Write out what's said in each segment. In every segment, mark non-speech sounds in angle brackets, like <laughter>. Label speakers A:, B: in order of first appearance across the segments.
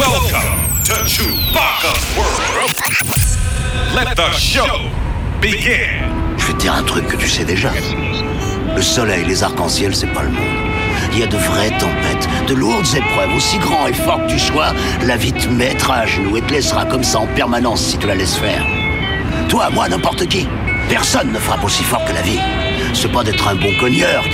A: Welcome to World. Let the show begin.
B: Je vais te dire un truc que tu sais déjà. Le soleil, les arcs-en-ciel, c'est pas le monde. Il y a de vraies tempêtes, de lourdes épreuves, aussi grand et fort que tu sois, la vie te mettra à genoux et te laissera comme ça en permanence si tu la laisses faire. Toi, moi, n'importe qui. Personne ne frappe aussi fort que la vie. C'est pas d'être un bon cogneur.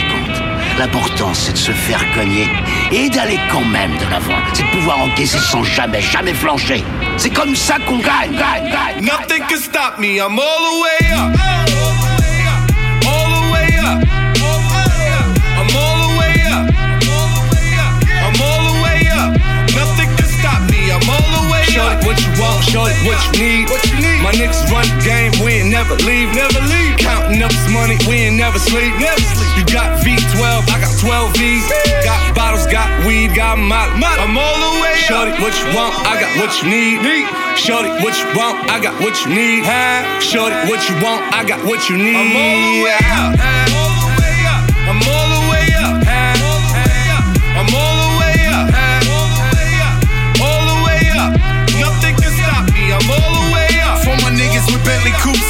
B: L'important, c'est de se faire cogner et d'aller quand même de l'avant. C'est de pouvoir encaisser sans jamais, jamais flancher. C'est comme ça qu'on gagne, gagne, gagne.
C: Nothing can stop me, I'm all the way up. All the way up. Shorty, what you need. What you need. My niggas run the game, we ain't never leave, never leave. Counting up this money, we ain't never sleep, never sleep. You got V12, I got 12 V's. Got bottles, got weed, got my, I'm all the way up. Shorty, what you want, I got what you need. Shorty, what you want, I got what you need. Shorty, what you want, I got what you need. I'm all the way up.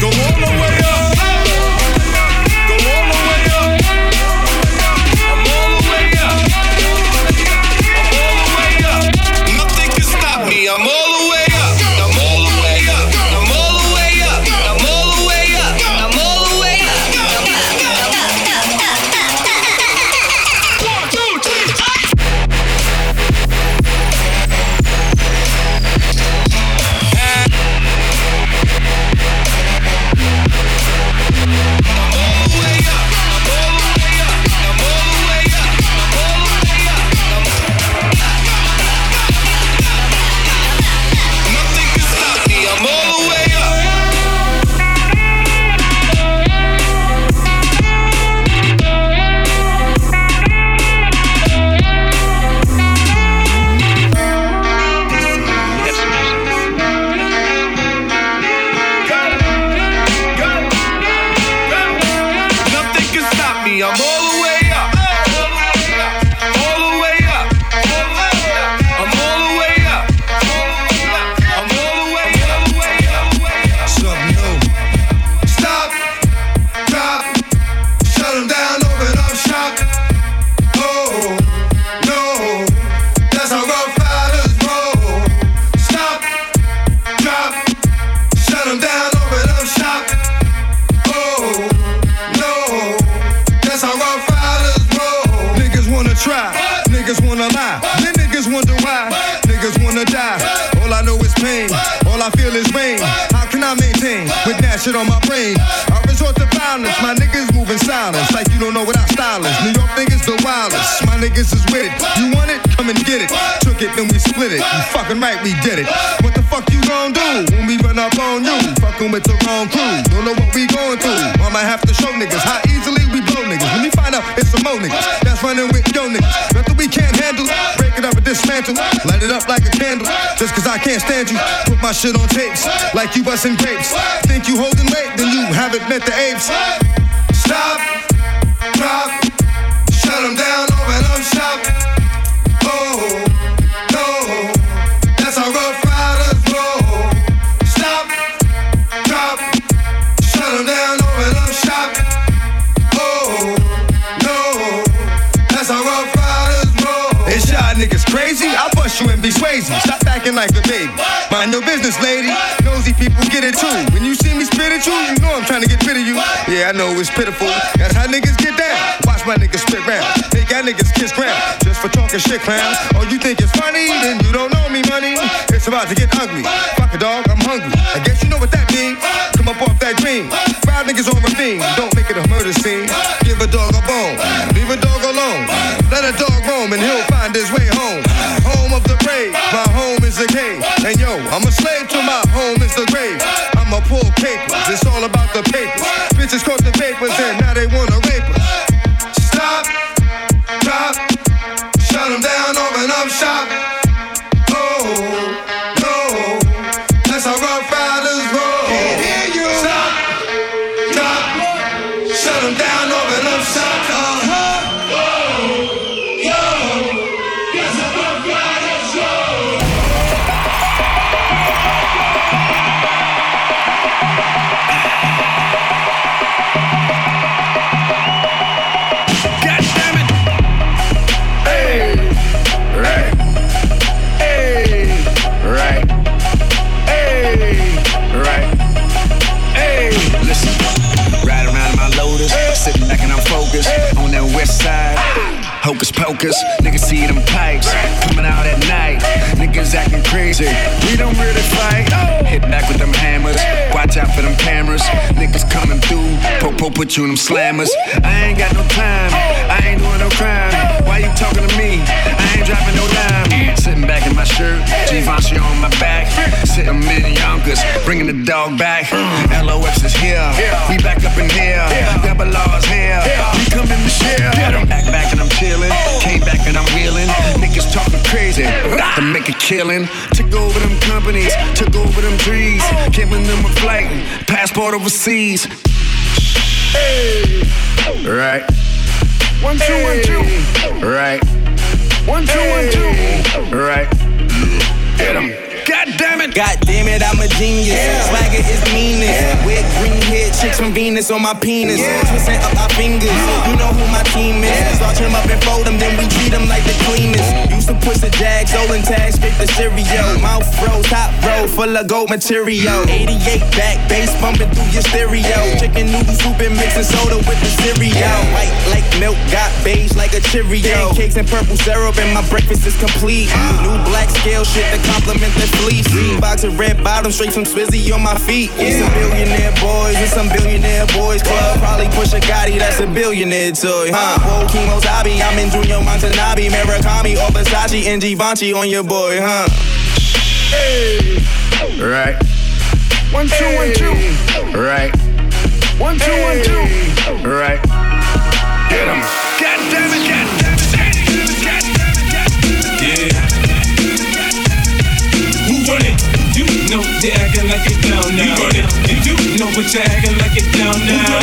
D: Go all the way up.
E: Niggas is with it. You want it? Come and get it. Took it, then we split it. You fucking right, we did it. What the fuck you gon' do when we run up on you? Fucking with the wrong crew, don't know what we going through. I'ma have to show niggas how easily we blow niggas. When we find out it's some more niggas that's running with yo niggas. Nothing we can't handle. Break it up and dismantle. Light it up like a candle. Just cause I can't stand you. Put my shit on tapes like you busting grapes. Think you holding weight, then you haven't met the apes.
F: Stop, drop, shut 'em down,
E: crazy. I bust you and be swayzy. Stop acting like a baby. Mind your business, lady. Nosy people get it too. When you see me spit at you, you know I'm trying to get rid of you. Yeah, I know it's pitiful. That's how niggas my niggas spit round. Make y'all niggas kiss ground. Just for talking shit, clowns. Oh, you think it's funny? Then you don't know me, money. It's about to get ugly. Fuck a dog, I'm hungry. I guess you know what that means. Come up off that dream. Five niggas on ravine. Don't make it a murder scene. Give a dog a bone. Leave a dog alone. Let a dog roam and he'll find his way home. Home of the brave. My home is the cave. And yo, I'm a slave to my home is the grave. I'ma pull papers. It's all about the papers. Bitches caught the papers and now they wanna rape us.
G: Stop, drop, shut them down, open up shop.
H: Hocus pocus, niggas see them pipes coming out at night. Niggas acting crazy, we don't really fight. Hit back with them hammers, watch out for them cameras. Niggas coming through, po-po put you in them slammers. I ain't got no time, I ain't doing no crime. Why you talking to me? I ain't dropping no dime. Sitting back in my shirt, Givenchy on my back. Sitting in Yonkers, bringing the dog back. LOX is here, we back up in here. Double R's here, we coming to share. I'm back, back and I'm chillin'. Came back and I'm wheeling. Niggas talking crazy, to make a killing. Took over them companies, took over them trees. Giving them a flight, passport overseas. Hey, right. One, two, one, two. Right. One, two, one, two. Right. Get him. God damn it.
I: God damn it, I'm a genius. Swagger is meanest. With green head chicks from Venus on my penis. Twisting up our fingers. You know who my team is. Starch him up and fold them, then we treat them like the cleanest. Used to push the jag, stolen tags, straight the stereo. Mouth froze, top row, full of gold material. 88 back, bass bumping through your stereo. Chicken noodle soup and mixing soda with the cereal. White like milk, got beige like a Cheerio. Cakes and purple syrup, and my breakfast is complete. New black scale shit to complement the fleece. Box of red bottoms straight from Swizzy on my feet. Yeah. Some billionaire boys and some billionaire boys club. Probably push a Gotti, that's a billionaire toy, huh? Whoa, Kimo's hobby, I'm in Junior Montanabi, Murakami, or Versace, and Givenchy on your boy, huh?
H: Right. One, two, one, two. Right. One, two, one, two. Right. Get him. God damn it, God damn it,
J: know they acting like it down now. You run it. You know what you acting like it down now.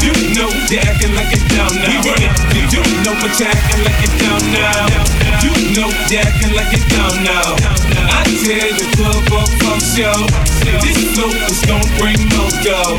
J: You know they acting like it down now. We run it. You know what you acting like it down now. You know they acting like it down now. I tear the club up from show. This flow is gon' bring more dough.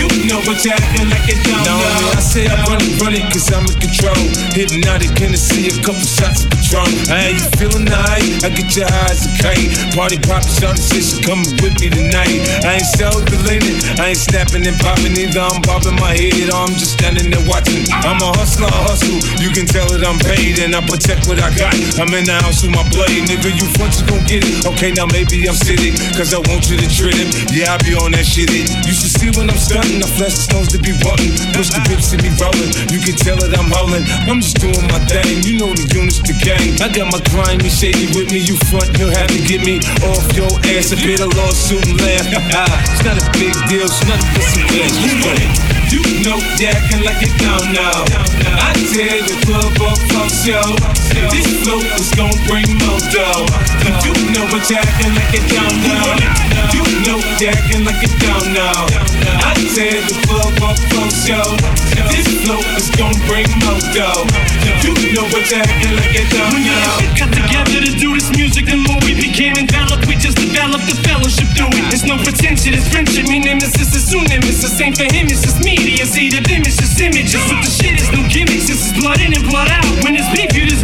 J: You know what you acting like it down now.
K: No, I say I run it, run it, cause I'm in control. Hypnotic Hennessy, a couple shots of Patron. Hey, you feeling nice? I get your eyes a kite. Party pop, says she coming with me tonight. I ain't so deleted, I ain't snapping and popping either. I'm bobbing my head, or I'm just standing there watching. I'm a hustler, I hustle. You can tell that I'm paid and I protect what I got. I'm in the house with my blade, nigga. You front, you gon' get it. Okay, now maybe I'm sitting, cause I want you to trip. Yeah, I be on that shit. It. You should see when I'm stunting. I flash the stones to be wanting. Push the whips to me rolling. You can tell that I'm holding. I'm just doing my thing. You know the units, the gang. I got my grimy shady with me. You front, you'll have to get me off your ass. A bit of lawsuit and laugh. <laughs> it's not a big deal. It's nothing but some cash.
J: You run it. You know they acting like it down now. I tear the club up from show. This flow is gon' bring dough. You know what you acting like it down now. You know they acting like it down now. I tear the club up from show. This flow is gon' bring dough. You know you acting like it down now.
L: Got together to do this music, the more we became enveloped, we just developed the fellowship through it. It's no pretension, it's friendship. Me nemesis is soon nemesis. Same for him, it's just media. See the it's just images. But the shit is no gimmicks, this is blood in and blood out. When it's beef, you just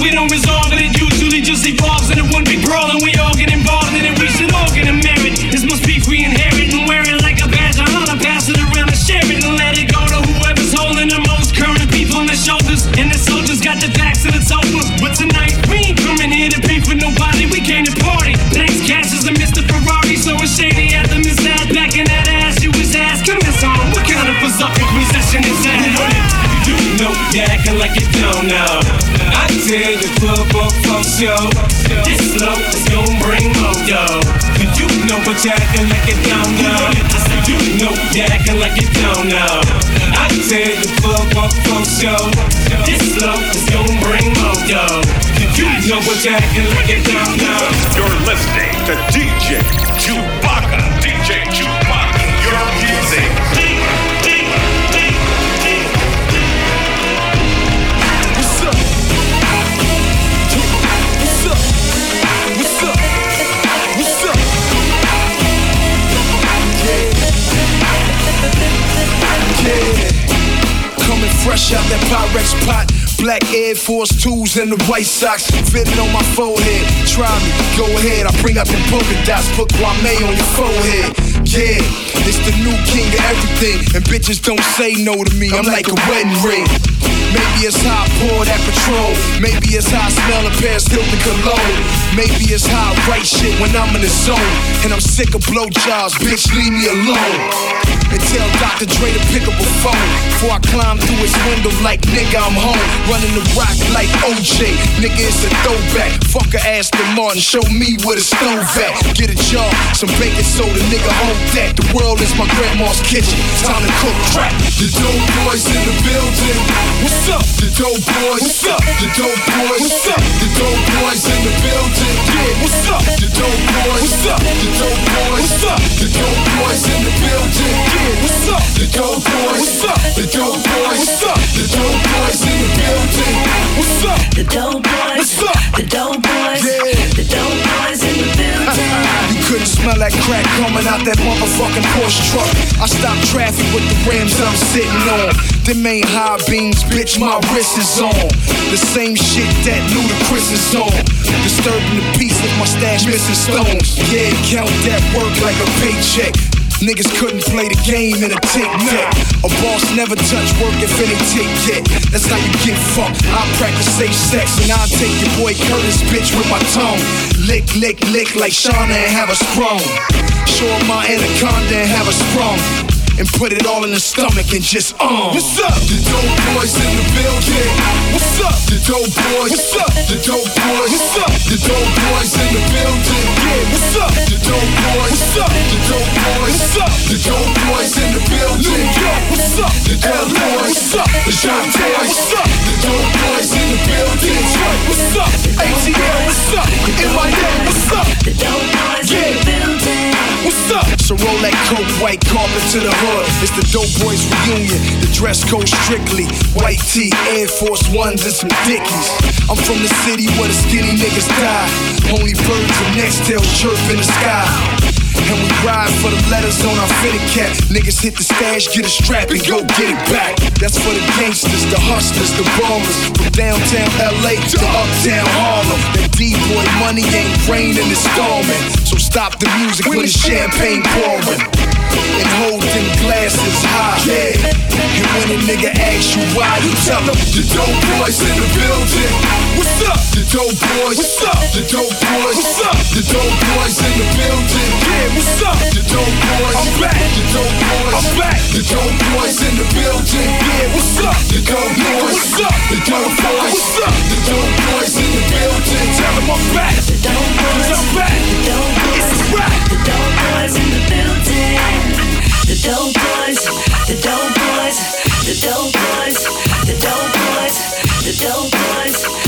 L: we don't resolve it. It usually just evolves into one big brawl, and we all get involved in it. We should all get a merit. This must be free inherit and wear it like a badge. I'm gonna pass it around and share it and let it
M: go
L: to whoever's holding the most current people on their shoulders. And the soldiers got the backs and it's over. But tonight, we ain't coming here to pay for nobody. We came to party. Thanks, Cash is a Mr. Ferrari, so it's shady at the Miss Ass. Back in that ass, you was ass. coming
M: this song. What kind of berserk possession is that? You do know, yeah, acting like you don't know gon' bring more dough. You know what you acting like you don't know. I said you know you're acting like you don't know. I tell the fuck up folks, yo. This flow is gon' bring more dough. You know what you acting like you don't know.
A: You're listening to DJ Chewbacca.
N: Fresh out that Pyrex pot. Black Air Force 2s and the White socks fitted on my forehead. Try me, go ahead. I bring out the polka dots, put Kwame on your forehead. Yeah, it's the new king of everything, and bitches don't say no to me. I'm like a wedding ring. Maybe it's how I pour that Patron. Maybe it's how I smell a Paris Hilton cologne. Maybe it's how I write shit when I'm in the zone. And I'm sick of blowjobs, bitch, leave me alone. And tell Dr. Dre to pick up a phone Before I climb through his window like nigga I'm home Running the rock like OJ Nigga it's a throwback Fuck a Aston Martin Show me where the stove at Get a job Some baking soda Nigga hold that The world is my grandma's kitchen Time to cook crack The dope boys in the building What's up? The dope boys What's up? The dope boys What's up? The dope boys in the building Yeah What's up? The dope boys What's up? The dope boys What's up? The dope boys in the building Yeah What's up? The dope boys What's up? The dope boys What's up? The dope boys in the building What's up?
O: The dope boys.
N: What's up?
O: The dope boys.
N: Yeah.
O: The dope boys in the building.
N: Couldn't smell that crack coming out that motherfucking Porsche truck. I stopped traffic with the rims I'm sitting on. Them ain't high beams, bitch, my wrist is on. The same shit that Ludacris is on. Disturbing the peace of my stash, missing stones. Yeah, count that work like a paycheck. Niggas couldn't play the game in a tic tac. A boss never touch work if it ain't take yet. That's how you get fucked. I practice safe sex and I'll take your boy Curtis bitch with my tongue. Lick, lick, lick like Shauna and have a sprung. Show my anaconda and have a sprung. And put it all in the stomach and just um. What's up? The dope boys in the building. What's up? The dope boys. What's up? The dope boys. What's up? The dope boys in the building. Yeah. What's up? Up? The dope boys. What's up? The dope boys in the building. New York. What's up? The dope boys. What's up? The dope boys. What's up? The dope boys in the building. Detroit. What's up? ATL. What's up? NYA. What's up?
O: The dope boys in the building.
N: What's up? So roll that coke, white carpet to the hood. It's the Dope Boys reunion. The dress code strictly white tee, Air Force Ones, and some Dickies. I'm from the city where the skinny niggas die. Only birds and tails chirp in the sky. And we ride for the letters on our fitted cap. Niggas hit the stash, get a strap, and go get it back. That's for the gangsters, the hustlers, the ballers. From downtown LA to uptown Harlem. That D-boy money ain't raining, it's storming. So stop the music when the champagne pouring. And hold them glasses high. Yeah. And when a nigga asks you why, you tell them the dope boys in the building. What's up? The dope boys. What's up? The dope boys. What's up? The dope boys in the building. Yeah, what's up? The dope boys. I'm back. The dope boys. I'm back. The dope boys in the building. Yeah, what's up? The dope boys. What's up? The dope boys. What's up? The dope boys in the building. Tell them I'm back.
O: The dope boys.
N: I'm back.
O: The dope boys.
N: It's a rap.
O: The dope boys in the building. The dope boys. The dope boys. The dope boys. The dope boys. The dope boys.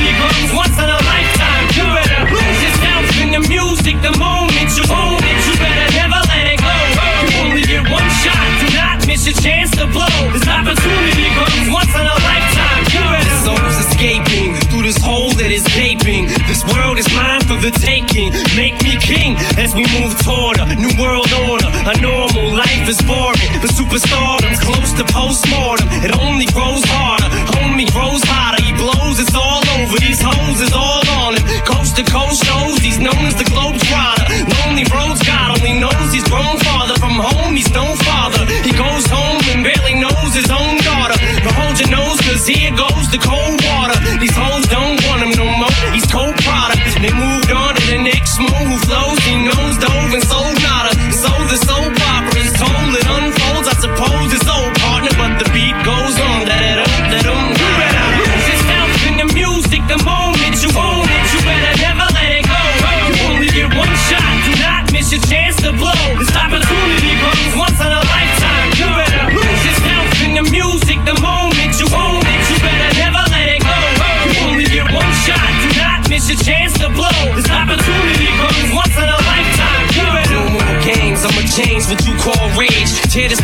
P: as we move toward a new world order. A normal life is boring, but superstardom's close to postmortem. It only grows harder, homie grows hotter. He blows, it's all over. These hoes is all on him. Coast to coast shows, he's known as the globe trotter. Lonely roads, God only knows he's grown farther from home. He's no father. He goes home and barely knows his own daughter. But hold your nose, cause here goes the cold.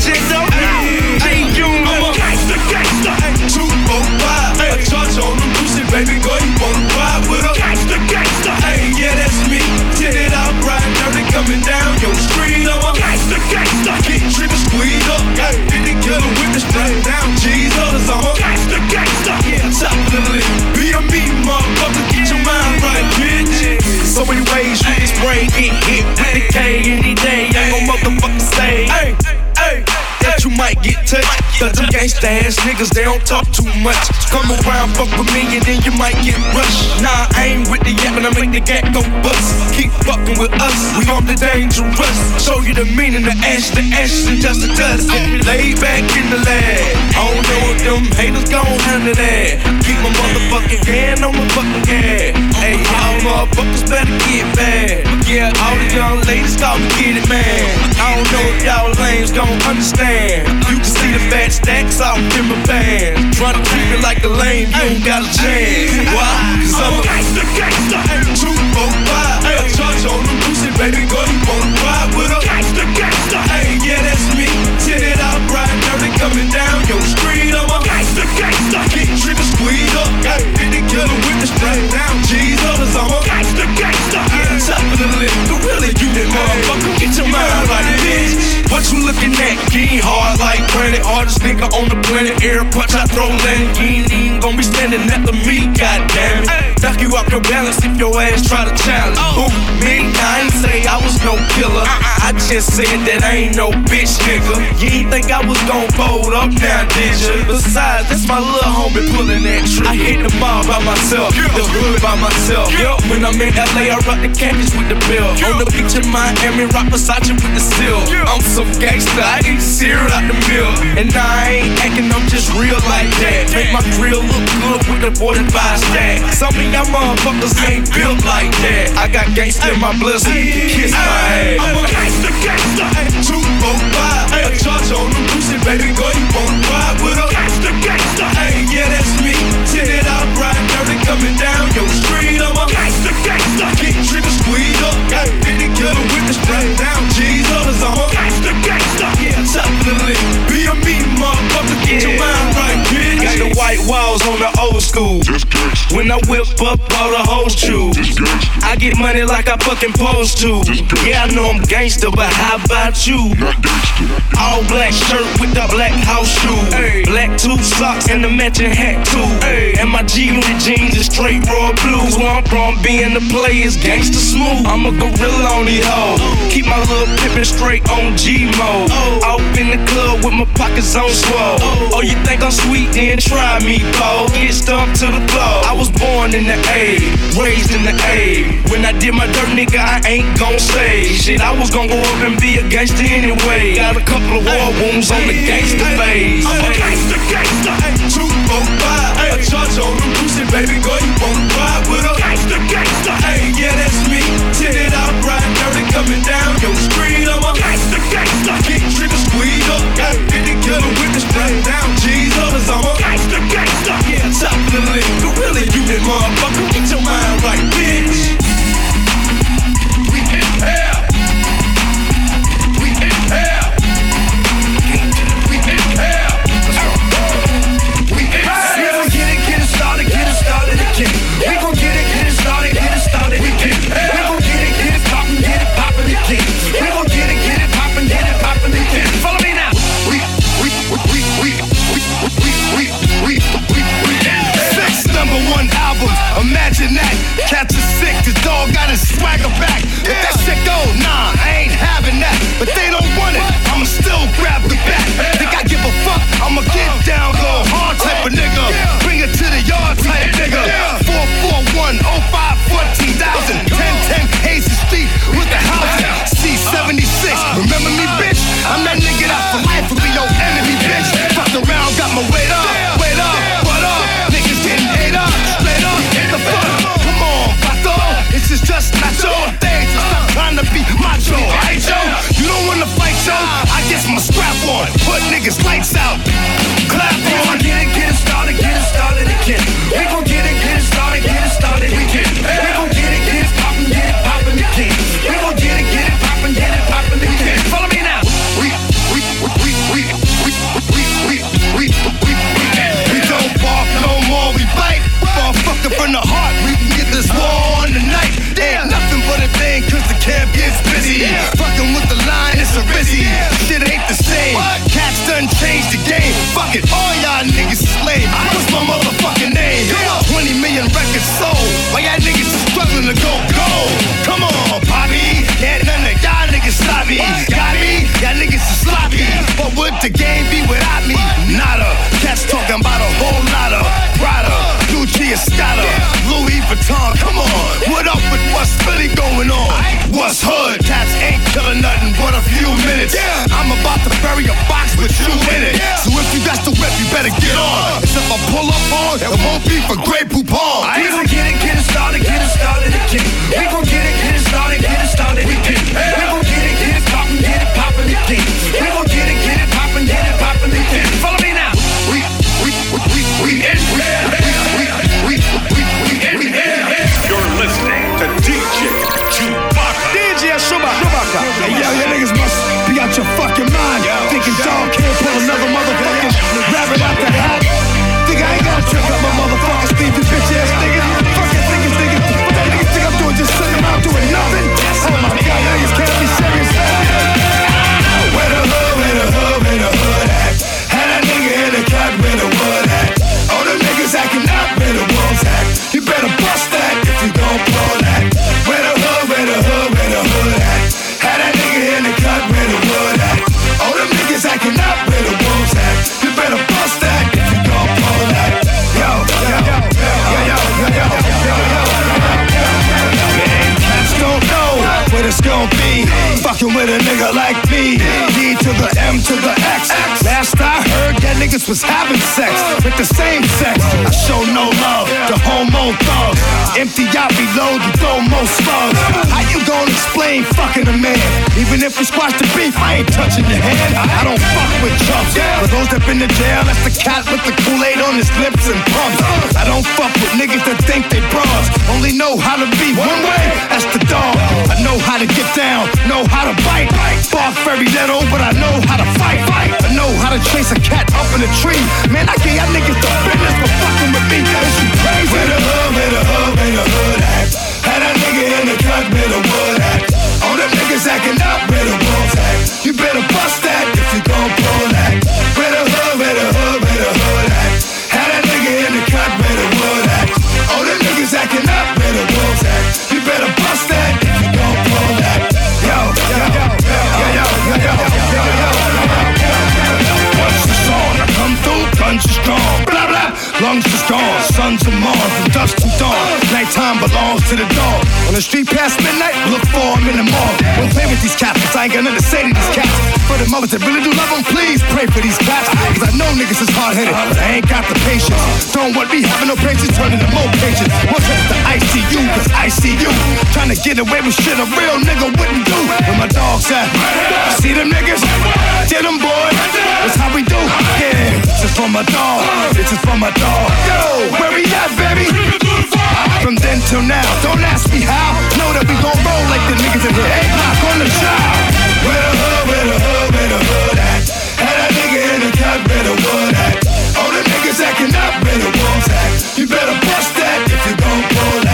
Q: Some ass niggas, they don't talk too much. Come around, fuck with me, and then you might get rushed. Nah, I ain't with the yap, and I make the gat go bust. Keep fucking with us, we on the dangerous. Show you the meaning of ash to ash and just the dust. Laid back in the lab. I don't know if them haters gon' handle that. Keep my motherfucking hand on my fucking gas. Hey, y'all motherfuckers better get bad. Yeah, all the young ladies call me get it, man. I don't know if y'all lames gon' understand. You can see the fat stacks out in my pants. Try to treat me like a lame, you ain't got a chance. Why? Cause I'm a
P: Gangsta, gangsta.
Q: two, four, five. Hey, a charge on the Lucy, baby girl, you wanna ride with her?
P: Gangsta, gangsta.
Q: Hey, yeah, that's me. Tip it out, right dirty, coming down your street. I'm a
P: Gangsta, gangsta.
Q: Get trippin', squeeze up. Got hit the killer with the strap down. Jesus, I'm a
P: gangsta.
Q: Motherfucker. Get your mind right, bitch. What you looking at? Getting hard like granite. Hardest nigga on the planet. Air punch, I throw land. You ain't even gonna be standing after me, goddamn it. Knock you off your balance if your ass try to challenge. Oh. Who, me? I ain't say I was no killer. Uh-uh. I just said that I ain't no bitch nigga. You ain't think I was gon' fold up now, did ya? Besides, that's my little homie pulling that trigger. I hit the ball by myself, the hood by myself. Yup, when I'm in LA, I rock the campus with the bill. On the beach in Miami, rock Versace with the seal. I'm so gangsta, I eat cereal out the mill. And I ain't acting, I'm just real like that. Make my grill look good with the 45 stack. Some of y'all motherfuckers ain't built like that. I got gangsta in my blood, so you can kiss my ass.
P: I'm a gangsta, gangsta.
Q: Two, four, five. A charge on the Lucy, baby girl, you wanna ride with her?
P: Gangsta, gangsta.
Q: Hey, yeah, that's me. Tip it out, right dirty, coming down your street. I'm a
P: Gangsta, gangsta.
Q: Get trippin', squeeze up. Got hit the killer with the strap down. Jesus, I'm a
P: Gangsta, gangsta.
Q: yeah, top of the list. Be a me, motherfucker, get your mind
R: white
Q: walls on the old school. When I whip up, all the hoes too. I get money like I fucking posed to. Yeah, I know I'm gangster, but how about you? All black shirt with the black house shoe. Black two socks and the matching hat too. And my G-Unit jeans is straight raw blues. Where I'm from, being the players, gangster smooth. I'm a gorilla on these hoes. Oh. Keep my little pippin' straight on G mode. Off oh. in the club with my pockets on swole. Oh, oh you think I'm sweet? Then try mind me, blow. Get stumped to the floor. I was born in the A, raised in the A. When I did my dirt, nigga, I ain't gon' say shit. I was gon' go up and be a gangster anyway. Got a couple of war wounds on the gangster face. I'm a gangster, gangster. Two, four, five. A charge on the Lucy, baby girl, you wanna ride with a gangster, gangster. Hey, yeah, that's me. Titted out, right, dirty, coming down your
E: street. zone. out your fucking mind. Yo, Thinking dog can't pull another motherfucking rabbit out the hat. Think I ain't gotta check out my mother. gon' be with a nigga like me. D to the M to the X. Last I heard, that niggas was having sex with the same sex. I show no love to homo thugs. Empty out below the most thugs. How you gonna explain fucking a man? Even if we squash the beef, I ain't touching your hand. I don't fuck with chumps. For those that been to jail, that's the cat with the Kool-Aid on his lips and pumps. I don't fuck with niggas that think they bras. Only know how to be one way, that's the dog. I know how to get down, know how to a bike. Far very little, but I know how to fight. I know how to chase a cat up in a tree. Man, I get y'all niggas the business for fucking with me. That you crazy. Where the hood, where the hood, where the hood at? Had a nigga in the cut, where the wood at? All the niggas acting up. Dog. On the street past midnight, look for him in the mall. Don't play with these cats, I ain't got nothing to say to these cats. For the mothers that really do love them, please pray for these cats. Cause I know niggas is hard headed, but I ain't got the patience. Don't want me having no patience, turning to more patience. One trip to ICU, cause I see you. Trying to get away with shit a real nigga wouldn't do. Where my dogs at? See them niggas? Get them, boy. That's how we do. Yeah, is for my dog. Is for my dog. Yo, where we at, baby? From then till now, don't ask me how. Know that we gon' roll like the niggas in here. Eight block on the job. Where the hood, where the hood, where the hood at? Had that nigga in the cut, where the wood at? All the niggas acting up, where the wolves at? You better bust that if you gon' pull that.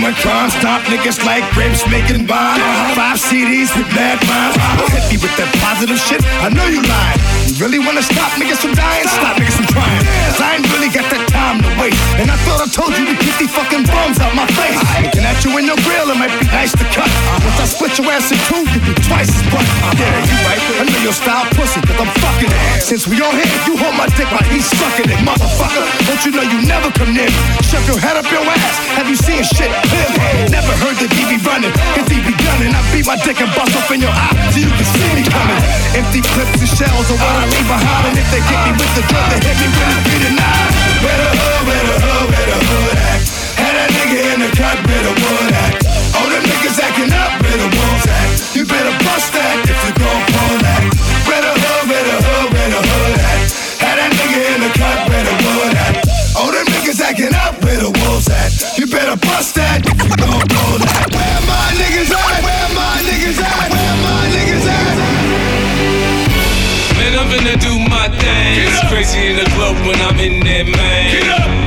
E: My crime, stop niggas like grapes making wine. Five CDs with mad rhymes. Don't hit me with that positive shit. I know you lying. You really wanna stop niggas from dying? Stop niggas from trying. Cause I ain't really you in your grill, it might be nice to cut. Uh, once I split your ass in two, you be twice as butt. Uh, yeah, you right. I know your style pussy, cause I'm fucking it. Since we on here, you hold my dick while he's sucking it. Motherfucker, don't you know you never come near me? Shove your head up your ass. Have you seen shit clearly? Never heard the DB running, cause he be gunning. I beat my dick and bust off in your eye so you can see me coming. Empty clips and shells are what I leave behind. And if they get me with the drug, they hit me with a three to nine. Where the hood, where the hood, where the hood cut, the wood at? All the niggas acting up, the wolves at? You better bust that if you gon' pull that. The hood, the hood, the hood at? Had that nigga in the cut, the wood at? All them niggas acting up, the wolves at? You better bust that if you gon' pull that. Where my niggas at? Where my niggas at? Where my niggas at?
K: Man, I'm finna do my thing. It's crazy in the club when I'm in there, man. Me, homie,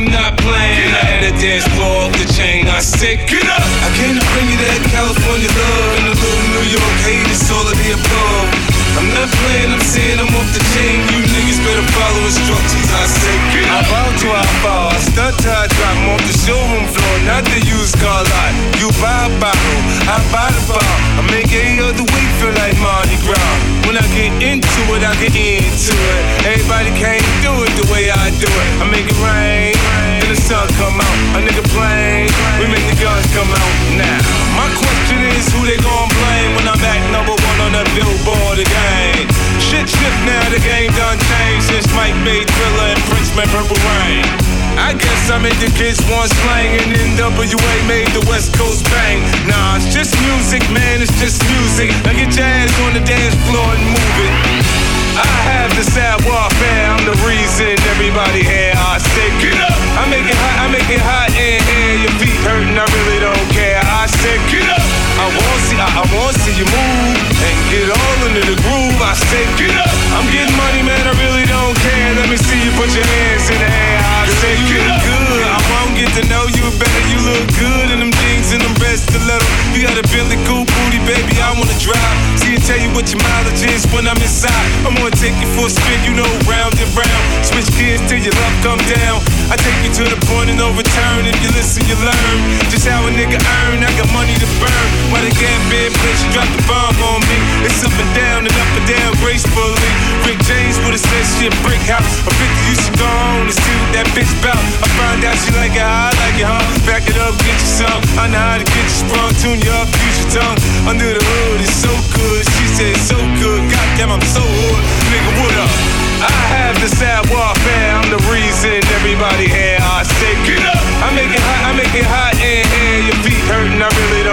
K: I'm not playing. I had a dance floor off the chain. I said, get up. I came to bring you that California love and a little New York hate. It's all of the above. I'm not playing, I'm saying I'm off the chain. You niggas better follow instructions. I say. I bow to I fall. I stunt till I drop. I'm off the showroom floor, not the used car lot. You buy a bottle, I buy the bar. I make any other week feel like Mardi Gras. When I get into it, I get into it. Everybody can't do it the way I do it. I make it rain, then the sun come out. Take you for a spin, you know, round and round. Switch gears till your love come down. I take you to the and of no return. If you listen, you learn just how a nigga earn. I got money to burn. Why they bed place? You drop the bomb on me. It's up and down and up and down gracefully. Rick James would have said shit brick house. A 50 you should go on and see what that bitch bout. I find out she like it I like it, huh? Back it up, get you some. I know how to get you sprung, tune you up, use your tongue. Under the hood, it's so good. She said so good. Goddamn, I'm so hood. Nigga, what up? I have the sad warfare. I'm the reason everybody here. I say, get up. I make it hot. I make it hot in here. Your feet hurting. I really don't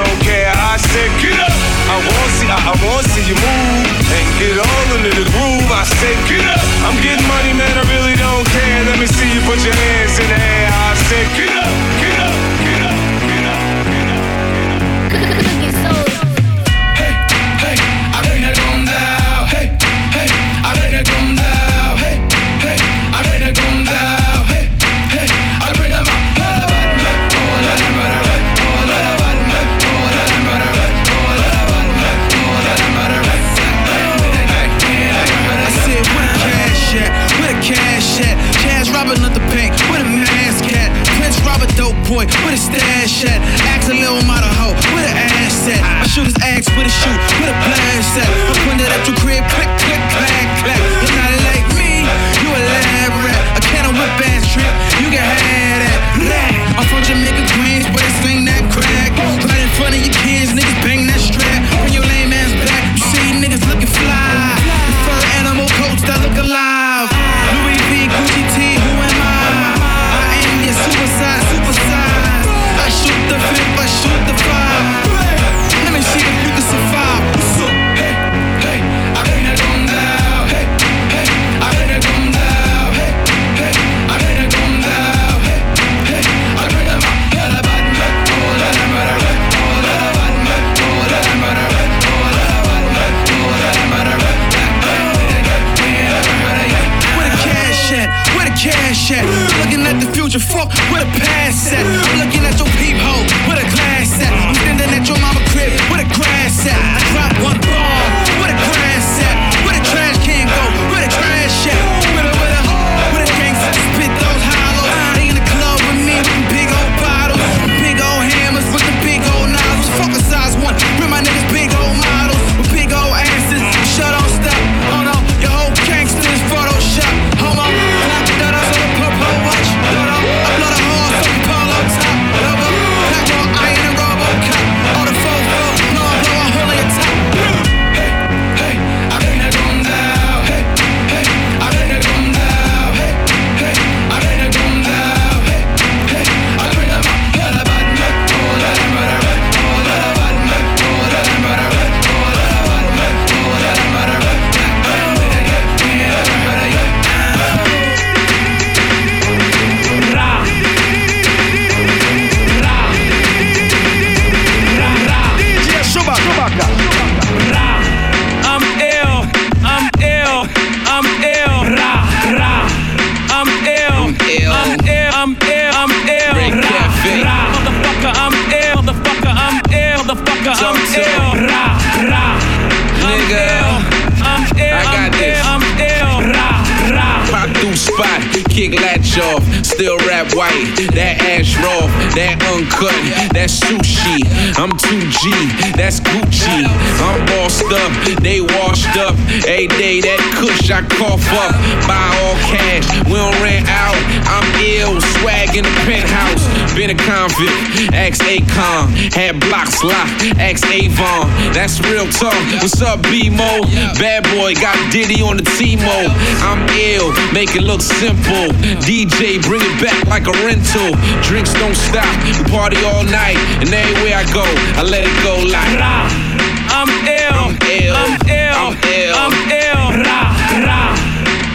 S: off, still rap white. That ash raw, that uncut, that sushi. I'm 2G, that's Gucci. I'm bossed up, they washed up. A day that kush I cough up. Buy all cash, we don't rent out. I'm ill, swag in the penthouse. Been a convict, ex Akon. Had blocks locked, ex Avon. That's real talk. What's up, B-Mo? Bad boy, got Diddy on the T-Mo. I'm ill, make it look simple. DJ, bring it back like a rental. Drinks don't stop, party all night. And everywhere I go, I let it go like.
L: I'm ill,
S: I'm ill,
L: I'm ill,
S: I'm ill.
L: I'm ill, ra, ra.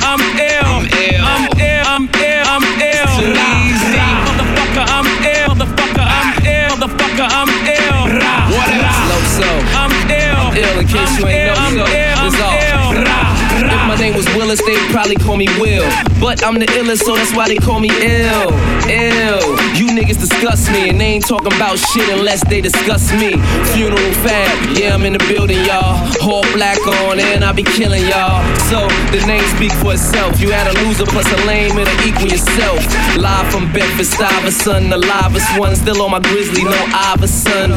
L: I'm ill,
S: I'm ill.
L: I'm ill, I'm ill, I'm ill,
S: easy.
L: Motherfucker, I'm ill, motherfucker, I'm ill, motherfucker, I'm ill, ra,
S: What
L: ra.
S: else?
T: Low so.
L: I'm ill, I'm
T: ill in case
L: I'm
T: you ain't
L: ill,
T: know
L: I'm
T: so.
L: ill,
T: It's
L: I'm
T: all. Name was Willis, they'd probably call me Will. But I'm the illest, so that's why they call me ill. Ill. You niggas disgust me, and they ain't talking about shit unless they discuss me. Funeral fab, yeah, I'm in the building, y'all. All black on, and I be killing y'all. So the name speak for itself. You had a loser plus a lame, it'll equal yourself. Live from Bedford Stuyvesant, the livest one, still on my grizzly, no Iverson.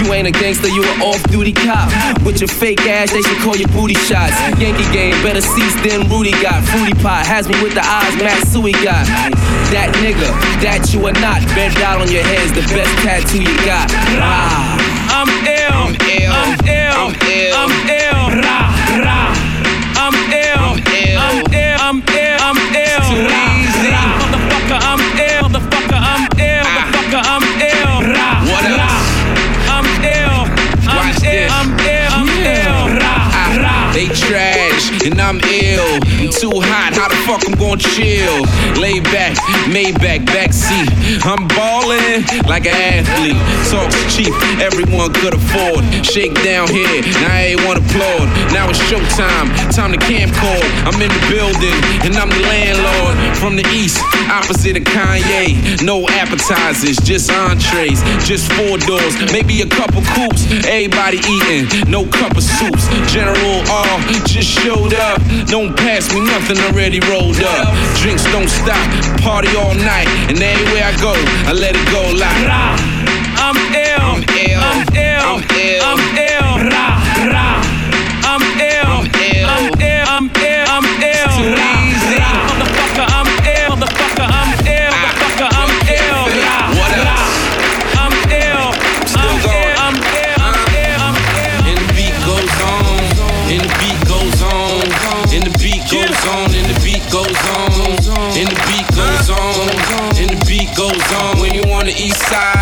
T: You ain't a gangster, you an off-duty cop. With your fake ass, they should call you booty shots. Yankee game, better seats than Rudy got. Fruity pot has me with the eyes Matsui got. That nigga, that you are not. Bent out on your head's the best tattoo you got. Ah.
L: I'm ill,
S: I'm ill.
L: I'm ill,
S: I'm ill.
L: I'm ill, ra, ra. I'm ill,
S: I'm ill.
L: I'm ill, I'm ill, I'm ill,
S: Too
L: ra,
S: easy.
L: ra. Motherfucker, I'm ill, motherfucker, I'm ill,
S: Ah.
L: motherfucker, I'm ill, ra,
S: What
L: ra.
S: else?
L: I'm ill, I'm ill. I'm ill, I'm ill.
S: Ah, They trash I'm ill. I'm too hot. How the fuck I'm gonna chill? Lay back, Maybach, backseat. I'm ballin' like an athlete. Talks cheap, everyone could afford. Shake down here, now everyone applaud. Now it's showtime, time to camcord. I'm in the building and I'm the landlord. From the east, opposite of Kanye. No appetizers, just entrees, just four doors, maybe a couple coops. Everybody eating, no cup of soups. General R just showed up. Don't pass me nothing already rolled up. Drinks don't stop, party all night, and everywhere I go, I let it go like.
U: I'm ill. I'm ill. I'm ill. I'm ill. I'm ill.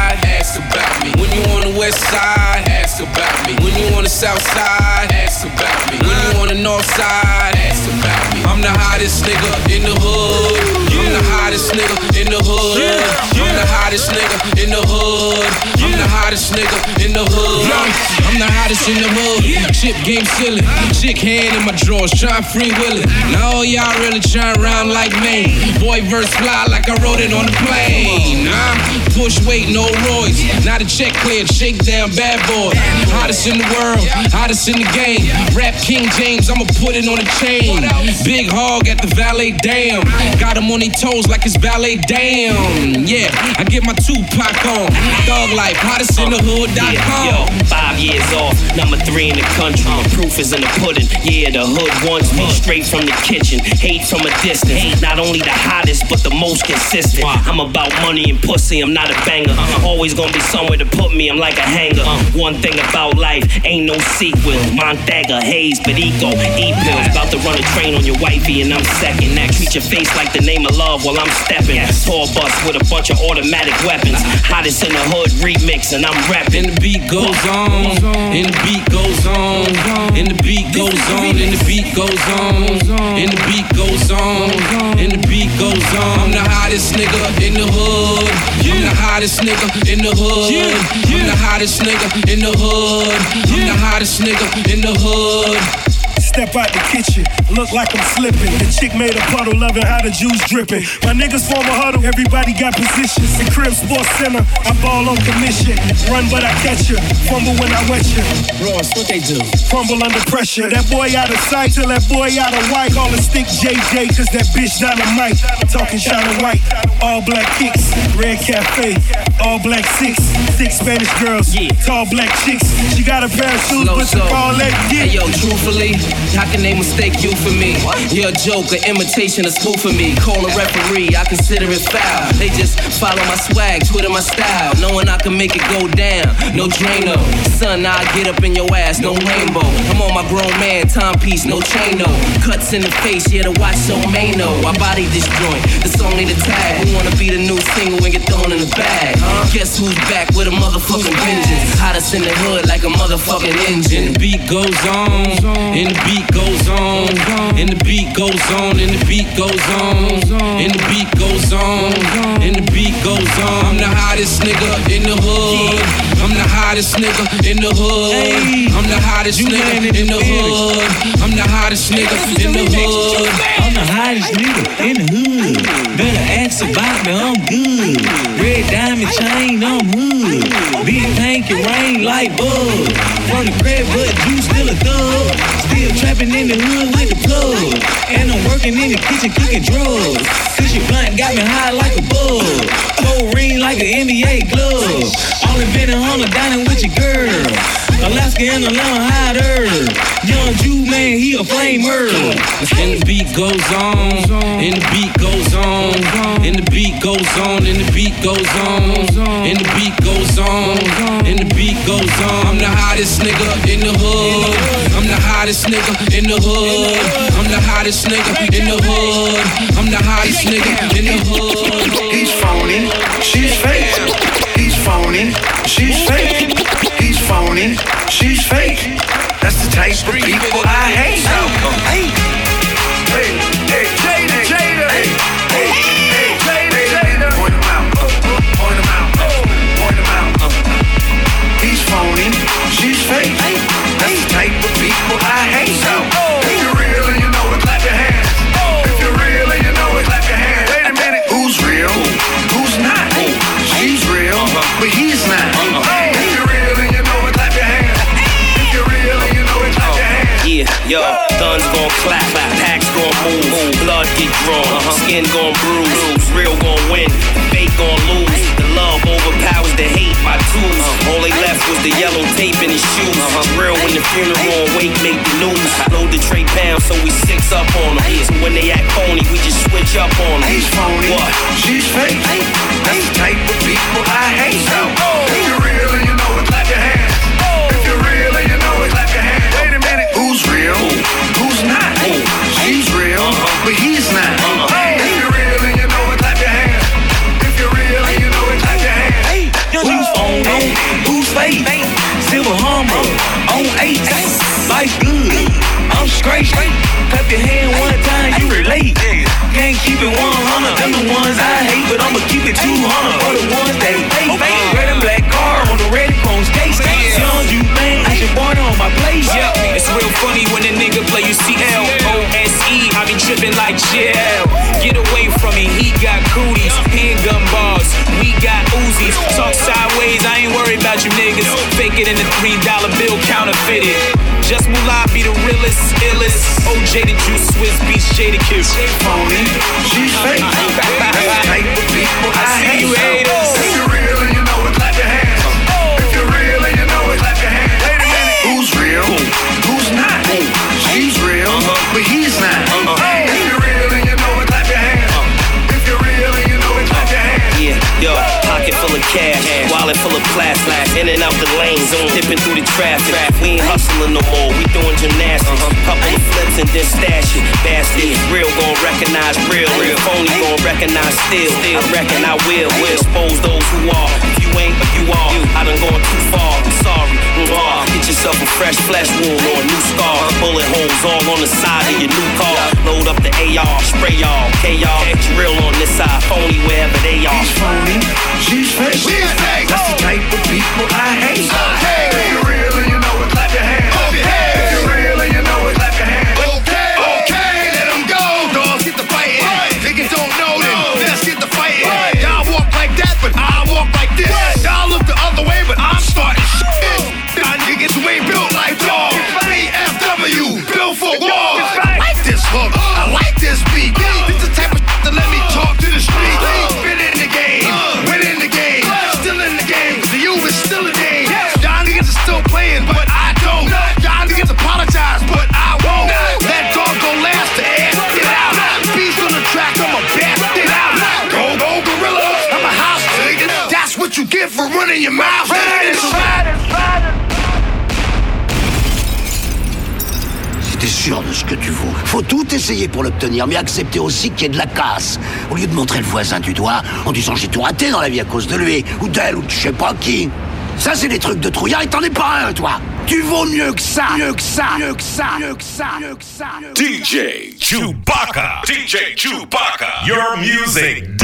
S: Side, ask about me. When you on the west side, ask about me. When you on the south side, ask about me. When you on the north side, ask about me. I'm the hottest nigga in the hood. I'm the hottest nigga in the hood. I'm the hottest nigga in the hood. I'm the hottest nigga in the hood. I'm the hottest in the hood. Chip game silly. Chick hand in my drawers, trying free will it. Now all y'all really trying round like me. Boy verse fly like I wrote it on the plane. Huh? Push weight, no Royce. Not a check cleared, shake down, bad boy. Hottest in the world, hottest in the game. Rap King James, I'ma put it on a chain. Big hog at the valet, damn. Got him on his toes like it's valet, damn. Yeah, I get my Tupac on. Thug life, hottest in the hood.com.
U: Yo, five years off, number three in the country. The proof is in the pudding. Yeah, the hood wants me uh-huh. straight from the kitchen. Hate from a distance. Hate Not only the hottest, but the most consistent. I'm about money and pussy, I'm not a banger. Uh-huh. Always gonna be somewhere to put me, I'm like a hanger. One thing about life, ain't no sequel. Montaga, Hayes, Perico, E-pills. About to run a train on your wifey, and I'm second. That treat your face like the name of love while I'm stepping. Tour bus with a bunch of automatic weapons. Hottest in the hood remix, and I'm rapping.
S: And the beat goes on, and the beat goes on, and the beat goes on, and the beat goes on, and the beat goes on, and the beat goes on. I'm the hottest nigga in the hood. I'm the hottest nigga in the hood. I'm the hottest nigga in the hood. I'm the hottest nigga in the hood.
V: Step out the kitchen, look like I'm slipping. The chick made a puddle, loving how the juice dripping. My niggas form a huddle, everybody got positions. The crib sports center, I ball on commission. Run but I catch you, fumble when I wet you.
U: Ross, what they do?
V: Crumble under pressure. That boy out of sight till that boy out of white. Call a stick JJ, cause that bitch dynamite. Talking shine white, all black kicks, red cafe, all black six, six Spanish girls, tall black chicks. She got a pair of shoes, but the
U: soul.
V: ball leg
U: Hey yo, truthfully, how can they mistake you for me? You're a joke, an imitation, a spoof for me. Call a referee, I consider it foul. They just follow my swag, Twitter my style, knowing I can make it go down. No Drano, son, I get up in your ass, no rainbow. I'm on my grown man timepiece, no chain no. Cuts in the face, yeah, the watch so mano. I body this joint, the song need a tag. Who wanna be the new single and get thrown in the bag? Huh? Guess who's back with a motherfucking vengeance? Hottest in the hood like a motherfucking engine.
S: The beat goes on, and the beat goes on, and the beat goes on, and the beat goes on, and the beat goes on, and the beat goes on. I'm the hottest nigga in the hood. I'm the hottest nigga in the hood. I'm the hottest nigga in the hood. I'm the hottest nigga in the hood.
W: I'm the hottest nigga in the hood. Better ask about me, I'm good. Red diamond chain, I'm hood. Big tank and rain like bug. From the crib, but you still a thug. Still trapping in the hood with the plug. And I'm working in the kitchen cooking drugs. Cause your blunt got me high like a bug. Cold ring like an NBA glove. Only been a hundred dining with your girl. Alaska and a little hotter. Young Jew man, he a flamer.
S: And the beat goes on, and the beat goes on, and the beat goes on, and the beat goes on, and the beat goes on, and the beat goes on. I'm the hottest nigga in the hood. I'm the hottest nigga in the hood. I'm the hottest nigga in the hood. I'm the hottest nigga in the hood.
X: He's phony, she's fake. He's phony, she's fake. He's phony, she's fake. That's the type of people I hate.
U: Gon' clap, packs gon' move, blood get drawn. Uh-huh. Skin gon' bruise, real gon' win, fake gon' lose. The love overpowers the hate, my tools. Uh-huh. All they left was the yellow tape in his shoes. Uh-huh. Real when the funeral wake make the news. Load the tray pound, so we six up on them. So when they act phony, we just switch up on them.
X: He's phony.
U: What?
X: She's fake. That's the type of people I
W: Straight. Clap your hand one time, you relate. Can't keep it 100. Them the ones I hate, but I'ma keep it 200 for the ones that hate. Red and black car on the red chrome skates. Young you man, I should born on my place.
Y: Yeah, it's real funny when a nigga play you CL O-S-E. I be tripping like chill. Get away from me, he got cooties, handgun we got Talk sideways, I ain't worried about you niggas. Fake it in the three dollar bill counterfeited. Just Moolah be the realest, illest. OJ the juice, Swizz Beatz, Jada Kiss.
X: phony. She's fake. That's the type people I,
Y: see
X: hate.
Y: you haters.
U: Wallet full of plastic, in and out the lanes, dipping through the traffic. We ain't hustling no more, we doing gymnastics. Uh-huh. Couple of flips and then stash it. Bastard, real gon' recognize real, real phony gon' recognize still. I reckon I will, will expose those who are. If you ain't, but you are. I done gone too far. Sorry. Mm-ah. Get yourself a fresh flesh wound or a new scar. Bullet holes all on the side of your new car. Load up the AR, spray y'all, K y'all. It's real on this side, phony wherever they are.
X: He's phony. She's fake.
Y: She's.
X: That's the type of people I hate. If you're
B: faut tout essayer pour l'obtenir, mais accepter aussi qu'il y ait de la casse. Au lieu de montrer le voisin du doigt en disant j'ai tout raté dans la vie à cause de lui, ou d'elle, ou de je sais pas qui. Ça, c'est des trucs de trouillard et t'en es pas un, toi. Tu vaux mieux que ça, mieux que ça, mieux que ça, mieux que ça, mieux que ça.
A: DJ Chewbacca. DJ Chewbacca. Your music.